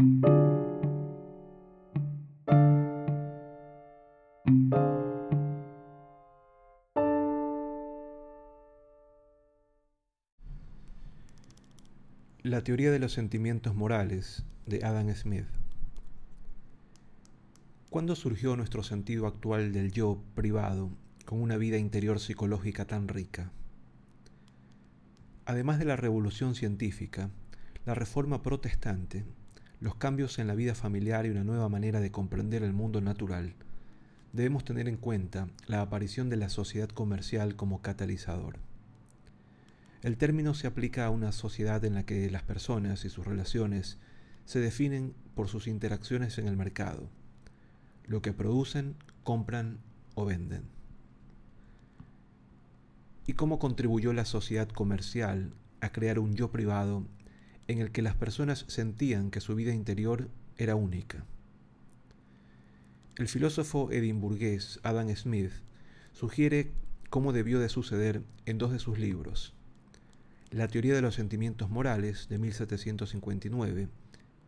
La teoría de los sentimientos morales de Adam Smith. ¿Cuándo surgió nuestro sentido actual del yo privado con una vida interior psicológica tan rica? Además de la revolución científica, la reforma protestante, los cambios en la vida familiar y una nueva manera de comprender el mundo natural, debemos tener en cuenta la aparición de la sociedad comercial como catalizador. El término se aplica a una sociedad en la que las personas y sus relaciones se definen por sus interacciones en el mercado, lo que producen, compran o venden. ¿Y cómo contribuyó la sociedad comercial a crear un yo privado en el que las personas sentían que su vida interior era única? El filósofo edimburgués Adam Smith sugiere cómo debió de suceder en dos de sus libros, la teoría de los sentimientos morales de 1759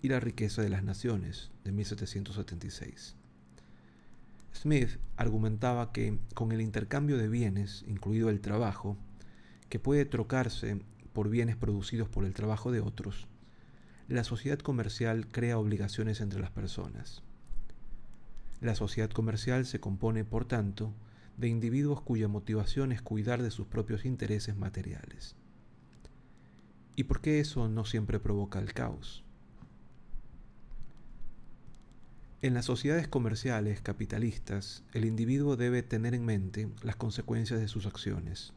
y La riqueza de las naciones de 1776. Smith argumentaba que con el intercambio de bienes, incluido el trabajo, que puede trocarse por bienes producidos por el trabajo de otros, la sociedad comercial crea obligaciones entre las personas. La sociedad comercial se compone, por tanto, de individuos cuya motivación es cuidar de sus propios intereses materiales. ¿Y por qué eso no siempre provoca el caos? En las sociedades comerciales capitalistas, el individuo debe tener en mente las consecuencias de sus acciones.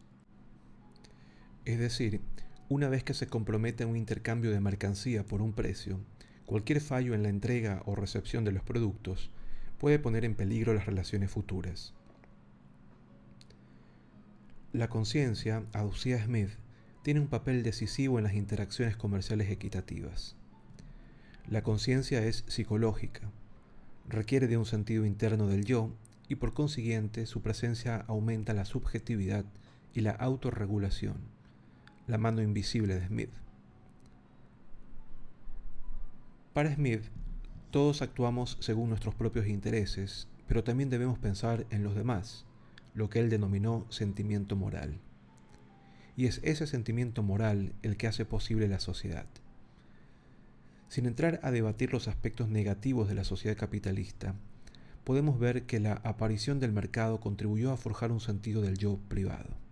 Es decir, una vez que se compromete a un intercambio de mercancía por un precio, cualquier fallo en la entrega o recepción de los productos puede poner en peligro las relaciones futuras. La conciencia, aducía Smith, tiene un papel decisivo en las interacciones comerciales equitativas. La conciencia es psicológica, requiere de un sentido interno del yo y por consiguiente su presencia aumenta la subjetividad y la autorregulación, la mano invisible de Smith. Para Smith, todos actuamos según nuestros propios intereses, pero también debemos pensar en los demás, lo que él denominó sentimiento moral y es ese sentimiento moral el que hace posible la sociedad. Sin entrar a debatir los aspectos negativos de la sociedad capitalista, podemos ver que la aparición del mercado contribuyó a forjar un sentido del yo privado.